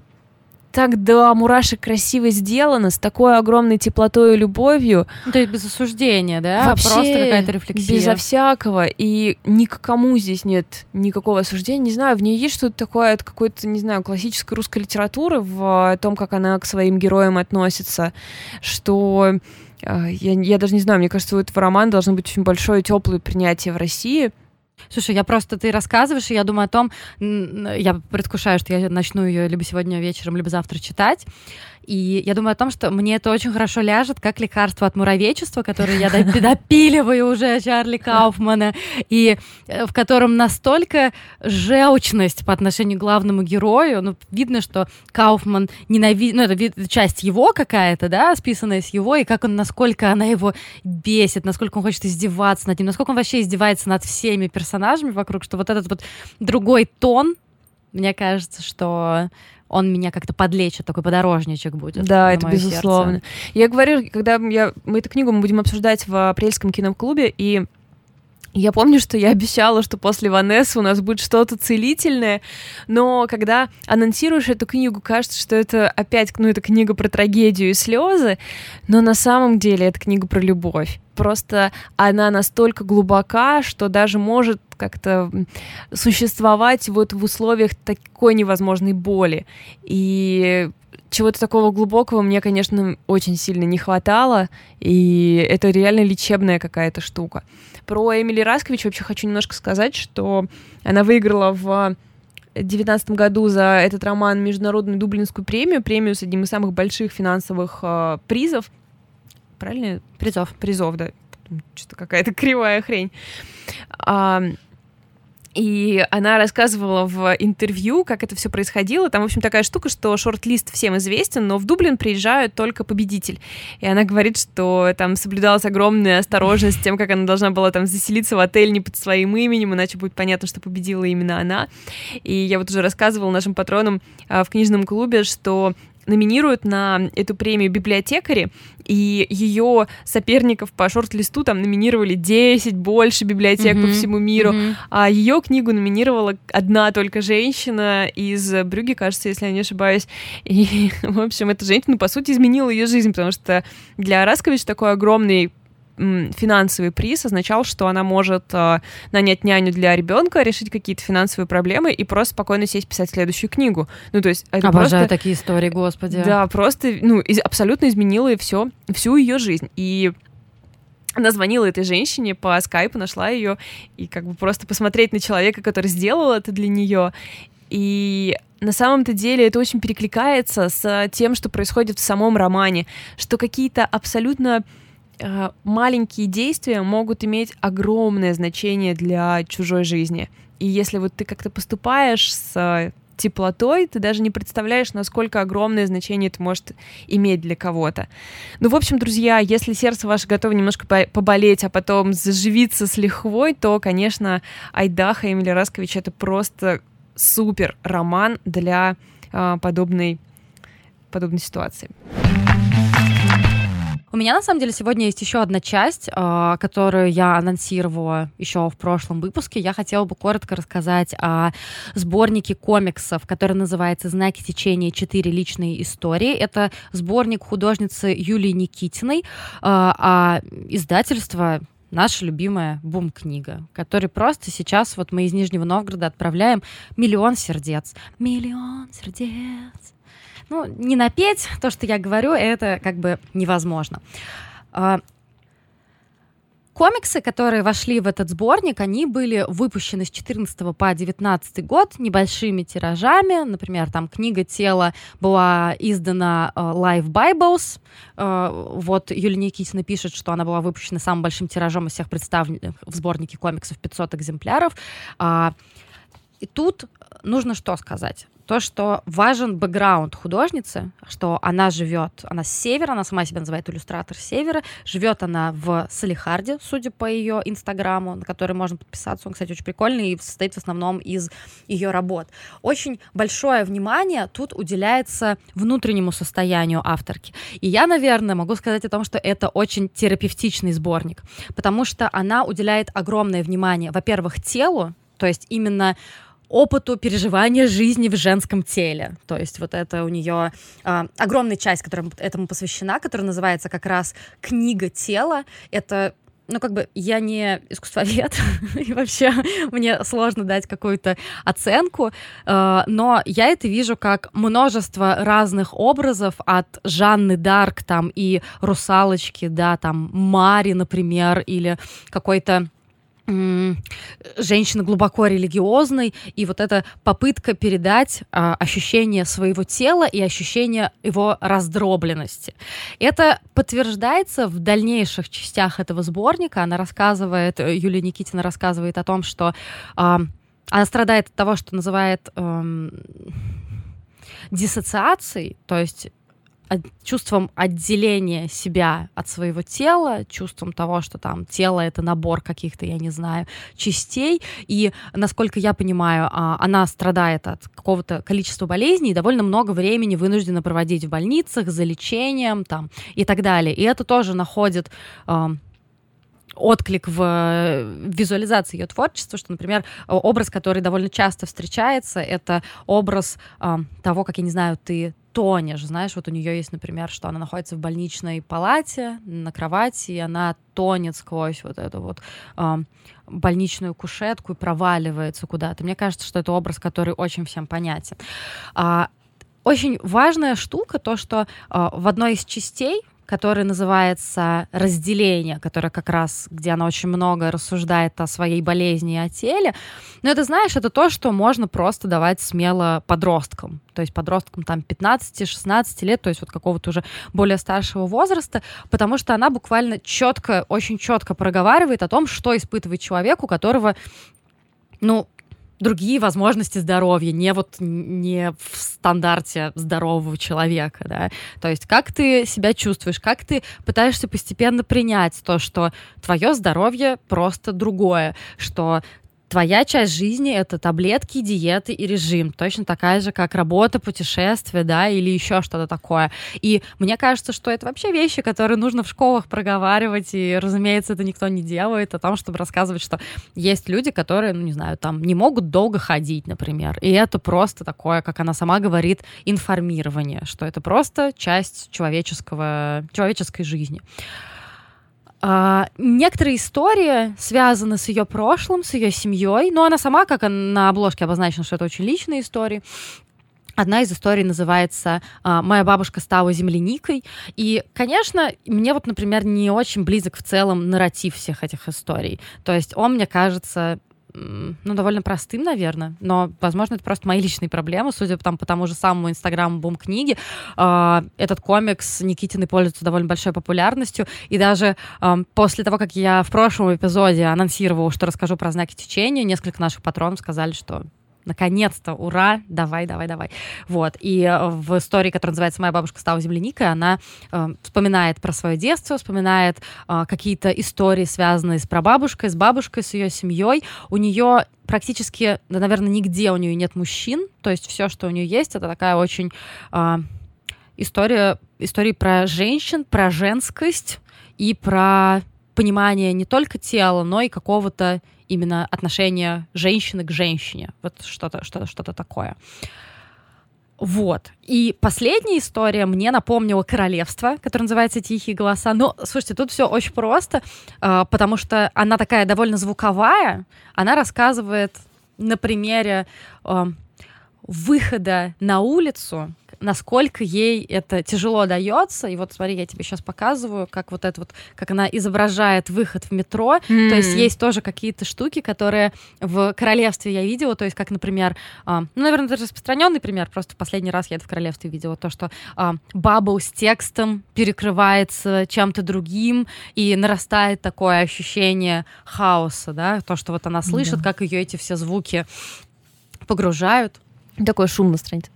A: так до мурашек красиво сделано, с такой огромной теплотой и любовью.
B: Ну, то есть без осуждения, да?
A: Вообще
B: Просто какая-то рефлексия.
A: Безо всякого. И ни к кому здесь нет никакого осуждения. Не знаю, в ней есть что-то такое от какой-то, не знаю, классической русской литературы в том, как она к своим героям относится, что э, я, я даже не знаю, мне кажется, у этого романа должно быть очень большое теплое принятие в России.
B: Слушай, я просто, ты рассказываешь, и я думаю о том, я предвкушаю, что я начну ее либо сегодня вечером, либо завтра читать. И я думаю о том, что мне это очень хорошо ляжет, как лекарство от муравейчества, которое я допиливаю уже Чарли Кауфмана, и э, в котором настолько желчность по отношению к главному герою. Ну, видно, что Кауфман ненавидит, ну, это часть его какая-то, да, списанная с его, и как он, насколько она его бесит, насколько он хочет издеваться над ним, насколько он вообще издевается над всеми персонажами вокруг, что вот этот вот другой тон, мне кажется, что он меня как-то подлечит, такой подорожничек будет.
A: Да, это безусловно. Сердце. Я говорю, когда я, мы эту книгу мы будем обсуждать в апрельском киноклубе, и я помню, что я обещала, что после Ванессы у нас будет что-то целительное, но когда анонсируешь эту книгу, кажется, что это опять, ну, это книга про трагедию и слезы, но на самом деле это книга про любовь. Просто она настолько глубока, что даже может как-то существовать вот в условиях такой невозможной боли. И чего-то такого глубокого мне, конечно, очень сильно не хватало, и это реально лечебная какая-то штука. Про Эмили Раскович вообще хочу немножко сказать, что она выиграла в 2019 году за этот роман Международную Дублинскую премию, премию с одним из самых больших финансовых э, призов. Правильно?
B: Призов.
A: Призов, да. Что-то какая-то кривая хрень. А, и она рассказывала в интервью, как это все происходило. Там, в общем, такая штука, что шорт-лист всем известен, но в Дублин приезжают только победитель. И она говорит, что там соблюдалась огромная осторожность с тем, как она должна была там заселиться в отель не под своим именем, иначе будет понятно, что победила именно она. И я вот уже рассказывала нашим патронам а, в книжном клубе, что номинируют на эту премию библиотекари, и ее соперников по шорт-листу там номинировали 10 больше библиотек mm-hmm. по всему миру, mm-hmm. а ее книгу номинировала одна только женщина из Брюги, кажется, если я не ошибаюсь. И, в общем, эта женщина, по сути, изменила ее жизнь, потому что для Раскович такой огромный финансовый приз означал, что она может э, нанять няню для ребенка, решить какие-то финансовые проблемы и просто спокойно сесть писать следующую книгу. Ну, то есть
B: это Обожаю просто... такие истории, господи.
A: Да, просто, ну, из, абсолютно изменила все, всю ее жизнь. И она звонила этой женщине по скайпу, нашла ее, и как бы просто посмотреть на человека, который сделал это для нее. И на самом-то деле это очень перекликается с тем, что происходит в самом романе, что какие-то абсолютно маленькие действия могут иметь огромное значение для чужой жизни. И если вот ты как-то поступаешь с теплотой, ты даже не представляешь, насколько огромное значение это может иметь для кого-то. Ну, в общем, друзья, если сердце ваше готово немножко поболеть, а потом заживиться с лихвой, то, конечно, Айдаха Эмили Раскович — это просто супер роман для э, подобной, подобной ситуации.
B: У меня, на самом деле, сегодня есть еще одна часть, а, которую я анонсировала еще в прошлом выпуске. Я хотела бы коротко рассказать о сборнике комиксов, который называется «Знаки течения. Четыре личные истории». Это сборник художницы Юлии Никитиной, а, а издательство наша любимая бум-книга, который просто сейчас вот мы из Нижнего Новгорода отправляем миллион сердец. Миллион сердец ну, не напеть то, что я говорю, это как бы невозможно. А, комиксы, которые вошли в этот сборник, они были выпущены с 14 по 19 год небольшими тиражами. Например, там книга «Тело» была издана э, Live Bibles. Э, вот Юлия Никитина пишет, что она была выпущена самым большим тиражом из всех представленных в сборнике комиксов 500 экземпляров. А, и тут нужно что сказать? То, что важен бэкграунд художницы, что она живет, она с севера, она сама себя называет иллюстратор севера, живет она в Салихарде, судя по ее инстаграму, на который можно подписаться. Он, кстати, очень прикольный и состоит в основном из ее работ. Очень большое внимание тут уделяется внутреннему состоянию авторки. И я, наверное, могу сказать о том, что это очень терапевтичный сборник, потому что она уделяет огромное внимание, во-первых, телу, то есть именно опыту переживания жизни в женском теле. То есть вот это у нее э, огромная часть, которая этому посвящена, которая называется как раз «Книга тела». Это ну, как бы я не искусствовед, и вообще мне сложно дать какую-то оценку, э, но я это вижу как множество разных образов от Жанны Дарк там и Русалочки, да, там Мари, например, или какой-то женщины глубоко религиозной, и вот эта попытка передать а, ощущение своего тела и ощущение его раздробленности. Это подтверждается в дальнейших частях этого сборника. Она рассказывает, э, Юлия Никитина рассказывает о том, что а, она страдает от того, что называет эм, диссоциацией, то есть чувством отделения себя от своего тела, чувством того, что там тело это набор каких-то, я не знаю, частей. И, насколько я понимаю, а, она страдает от какого-то количества болезней и довольно много времени вынуждена проводить в больницах за лечением там, и так далее. И это тоже находит отклик в визуализации ее творчества, что, например, образ, который довольно часто встречается, это образ э, того, как, я не знаю, ты тонешь, знаешь, вот у нее есть, например, что она находится в больничной палате на кровати, и она тонет сквозь вот эту вот э, больничную кушетку и проваливается куда-то. Мне кажется, что это образ, который очень всем понятен. А, очень важная штука то, что э, в одной из частей который называется «Разделение», которое как раз, где она очень много рассуждает о своей болезни и о теле. Но это, знаешь, это то, что можно просто давать смело подросткам. То есть подросткам там 15-16 лет, то есть вот какого-то уже более старшего возраста, потому что она буквально четко, очень четко проговаривает о том, что испытывает человек, у которого ну, другие возможности здоровья, не вот не в стандарте здорового человека, да. То есть как ты себя чувствуешь, как ты пытаешься постепенно принять то, что твое здоровье просто другое, что твоя часть жизни — это таблетки, диеты и режим. Точно такая же, как работа, путешествие, да, или еще что-то такое. И мне кажется, что это вообще вещи, которые нужно в школах проговаривать, и, разумеется, это никто не делает, о том, чтобы рассказывать, что есть люди, которые, ну, не знаю, там, не могут долго ходить, например. И это просто такое, как она сама говорит, информирование, что это просто часть человеческого, человеческой жизни. А, некоторые истории связаны с ее прошлым, с ее семьей, но она сама, как на обложке обозначена, что это очень личные истории. Одна из историй называется а, «Моя бабушка стала земляникой». И, конечно, мне вот, например, не очень близок в целом нарратив всех этих историй. То есть он, мне кажется, ну, довольно простым, наверное, но, возможно, это просто мои личные проблемы, судя там, по тому же самому инстаграму бум книги. Э, этот комикс Никитины пользуется довольно большой популярностью, и даже э, после того, как я в прошлом эпизоде анонсировала, что расскажу про знаки течения, несколько наших патронов сказали, что наконец-то, ура, давай, давай, давай. Вот, и э, в истории, которая называется «Моя бабушка стала земляникой», она э, вспоминает про свое детство, вспоминает э, какие-то истории, связанные с прабабушкой, с бабушкой, с ее семьей. У нее практически, да, наверное, нигде у нее нет мужчин, то есть все, что у нее есть, это такая очень э, история, истории про женщин, про женскость и про понимание не только тела, но и какого-то именно отношение женщины к женщине. Вот что-то что что такое. Вот. И последняя история мне напомнила «Королевство», которое называется «Тихие голоса». Но, слушайте, тут все очень просто, э, потому что она такая довольно звуковая. Она рассказывает на примере э, выхода на улицу насколько ей это тяжело дается. И вот смотри, я тебе сейчас показываю, как вот это вот, как она изображает выход в метро. Mm. То есть есть тоже какие-то штуки, которые в королевстве я видела. То есть, как, например, а, ну, наверное, это распространенный пример. Просто в последний раз я это в королевстве видела. То, что а, бабл с текстом перекрывается чем-то другим, и нарастает такое ощущение хаоса, да, то, что вот она слышит, да. как ее эти все звуки погружают.
A: Такой шум на странице.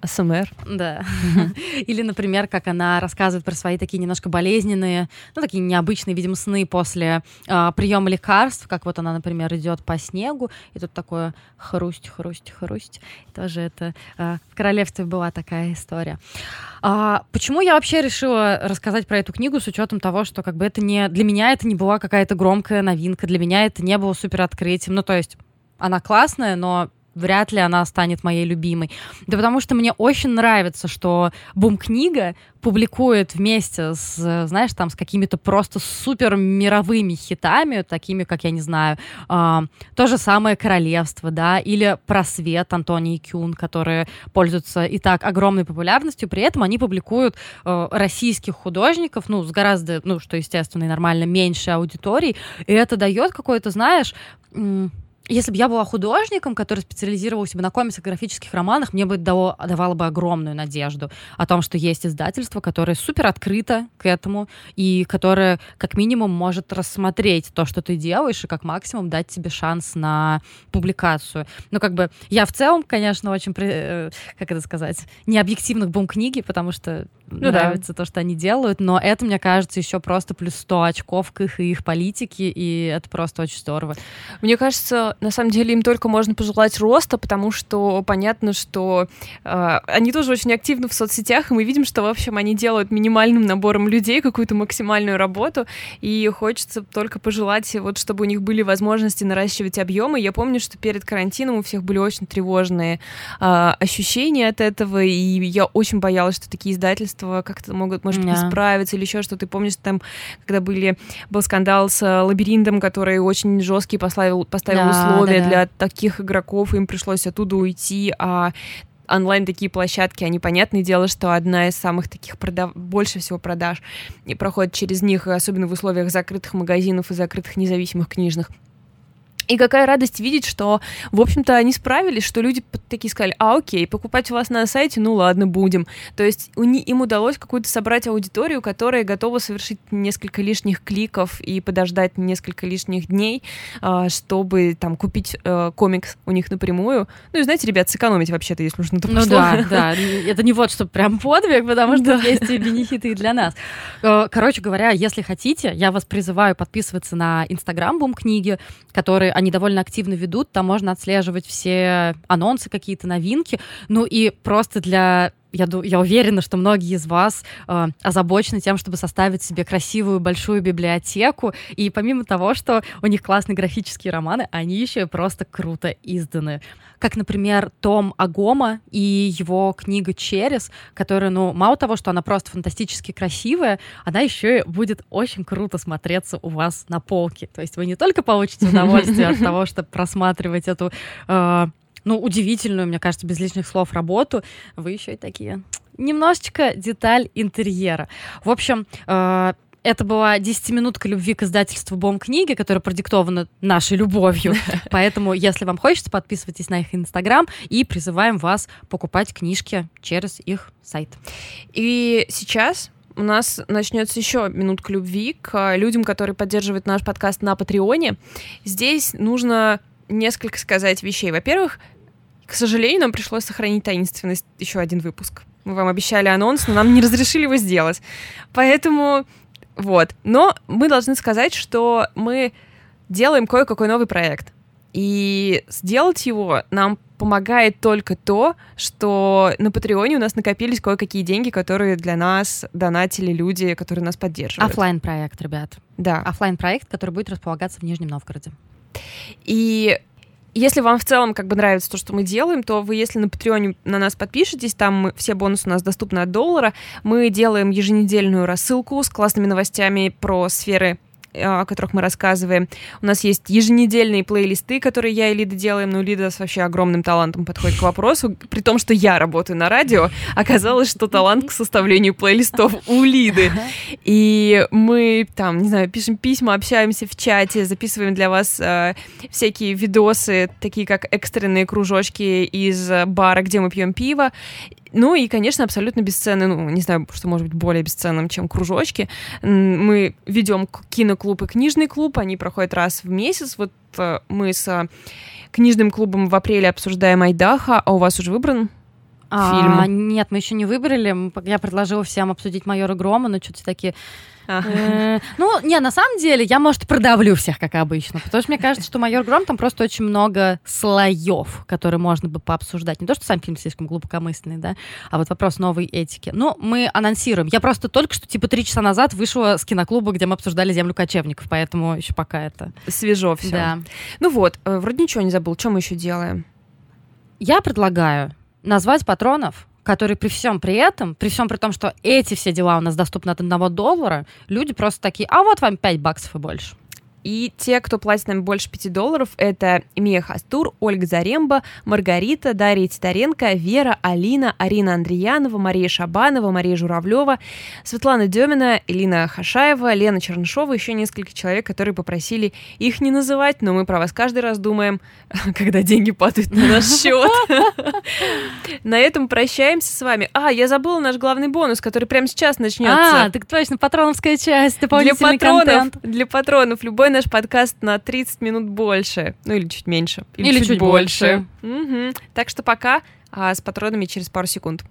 A: АСМР.
B: Да. Или, например, как она рассказывает про свои такие немножко болезненные, ну, такие необычные, видимо, сны после э, приема лекарств, как вот она, например, идет по снегу, и тут такое хрусть, хрусть, хрусть. Тоже это э, в королевстве была такая история. А, почему я вообще решила рассказать про эту книгу с учетом того, что как бы это не для меня это не была какая-то громкая новинка, для меня это не было супер открытием. Ну, то есть она классная, но вряд ли она станет моей любимой. Да потому что мне очень нравится, что Бум-книга публикует вместе с, знаешь, там, с какими-то просто супер мировыми хитами, такими, как, я не знаю, э, то же самое «Королевство», да, или «Просвет» Антонии Кюн, которые пользуются и так огромной популярностью, при этом они публикуют э, российских художников, ну, с гораздо, ну, что, естественно, и нормально, меньше аудиторий, и это дает какой-то, знаешь, если бы я была художником, который специализировался бы на комиксах, графических романах, мне бы дало, давало бы огромную надежду о том, что есть издательство, которое супер открыто к этому и которое как минимум может рассмотреть то, что ты делаешь, и как максимум дать тебе шанс на публикацию. Ну, как бы я в целом, конечно, очень, э, как это сказать, не объективных бум книги, потому что ну, нравится да. то, что они делают, но это, мне кажется, еще просто плюс 100 очков к их и их политике, и это просто очень здорово.
A: Мне кажется, на самом деле им только можно пожелать роста, потому что понятно, что э, они тоже очень активны в соцсетях, и мы видим, что, в общем, они делают минимальным набором людей какую-то максимальную работу, и хочется только пожелать, вот, чтобы у них были возможности наращивать объемы. Я помню, что перед карантином у всех были очень тревожные э, ощущения от этого, и я очень боялась, что такие издательства как-то могут, может быть, yeah. справиться или еще что. Ты помнишь, там, когда были, был скандал с лабиринтом, который очень жесткий поставил, поставил yeah условия да, да, для таких игроков, им пришлось оттуда уйти, а онлайн такие площадки, они, понятное дело, что одна из самых таких продав... больше всего продаж и проходит через них, особенно в условиях закрытых магазинов и закрытых независимых книжных. И какая радость видеть, что, в общем-то, они справились, что люди такие сказали, а окей, покупать у вас на сайте, ну ладно, будем. То есть им удалось какую-то собрать аудиторию, которая готова совершить несколько лишних кликов и подождать несколько лишних дней, а, чтобы там купить э, комикс у них напрямую. Ну и знаете, ребят, сэкономить вообще-то, если нужно то
B: Ну да, да, это не вот что прям подвиг, потому что есть и бенефиты и для нас. Э, короче говоря, если хотите, я вас призываю подписываться на Инстаграм Бум книги, который они довольно активно ведут, там можно отслеживать все анонсы, какие-то новинки, ну и просто для я, я уверена, что многие из вас э, озабочены тем, чтобы составить себе красивую большую библиотеку. И помимо того, что у них классные графические романы, они еще и просто круто изданы. Как, например, Том Агома и его книга «Через», которая, ну, мало того, что она просто фантастически красивая, она еще и будет очень круто смотреться у вас на полке. То есть вы не только получите удовольствие от того, чтобы просматривать эту э, ну, удивительную, мне кажется, без лишних слов работу, вы еще и такие немножечко деталь интерьера. В общем, э, это была 10-минутка любви к издательству Бом книги, которая продиктована нашей любовью. Поэтому, если вам хочется, подписывайтесь на их инстаграм и призываем вас покупать книжки через их сайт.
A: И сейчас у нас начнется еще минутка любви к людям, которые поддерживают наш подкаст на Патреоне. Здесь нужно несколько сказать вещей. Во-первых, к сожалению, нам пришлось сохранить таинственность еще один выпуск. Мы вам обещали анонс, но нам не разрешили его сделать. Поэтому вот. Но мы должны сказать, что мы делаем кое-какой новый проект. И сделать его нам помогает только то, что на Патреоне у нас накопились кое-какие деньги, которые для нас донатили люди, которые нас поддерживают.
B: Оффлайн проект, ребят.
A: Да.
B: Оффлайн проект, который будет располагаться в Нижнем Новгороде.
A: И если вам в целом как бы нравится то, что мы делаем, то вы, если на Патреоне на нас подпишетесь, там мы, все бонусы у нас доступны от доллара, мы делаем еженедельную рассылку с классными новостями про сферы о которых мы рассказываем. У нас есть еженедельные плейлисты, которые я и Лида делаем. Ну, Лида с вообще огромным талантом подходит к вопросу. При том, что я работаю на радио, оказалось, что талант к составлению плейлистов у Лиды. И мы там, не знаю, пишем письма, общаемся в чате, записываем для вас э, всякие видосы, такие как экстренные кружочки из бара, где мы пьем пиво. Ну и, конечно, абсолютно бесценный, ну, не знаю, что может быть более бесценным, чем кружочки. Мы ведем киноклуб и книжный клуб, они проходят раз в месяц. Вот э, мы с книжным клубом в апреле обсуждаем Айдаха, а у вас уже выбран фильм?
B: А, нет, мы еще не выбрали. Я предложила всем обсудить майора Грома, но что-то такие Э, ну, не, на самом деле, я, может, продавлю всех, как обычно, потому что мне кажется, что «Майор Гром» там просто очень много слоев, которые можно бы пообсуждать. Не то, что сам фильм слишком глубокомысленный, да, а вот вопрос новой этики. Ну, мы анонсируем. Я просто только что, типа, три часа назад вышла с киноклуба, где мы обсуждали «Землю кочевников», поэтому еще пока это...
A: Свежо все. Да. Ну вот, э, вроде ничего не забыл. Что мы еще делаем?
B: Я предлагаю назвать патронов которые при всем при этом, при всем при том, что эти все дела у нас доступны от одного доллара, люди просто такие, а вот вам 5 баксов и больше.
A: И те, кто платит нам больше 5 долларов, это Мия Хастур, Ольга Заремба, Маргарита, Дарья Титаренко, Вера, Алина, Арина Андреянова, Мария Шабанова, Мария Журавлева, Светлана Демина, Элина Хашаева, Лена Чернышова, еще несколько человек, которые попросили их не называть, но мы про вас каждый раз думаем, когда деньги падают на наш счет. На этом прощаемся с вами. А, я забыла наш главный бонус, который прямо сейчас начнется.
B: А, так точно, патроновская часть, дополнительный
A: для патронов, Для патронов любой наш подкаст на 30 минут больше. Ну или чуть меньше.
B: Или, или чуть, чуть больше.
A: больше. Угу. Так что пока, а с патронами через пару секунд.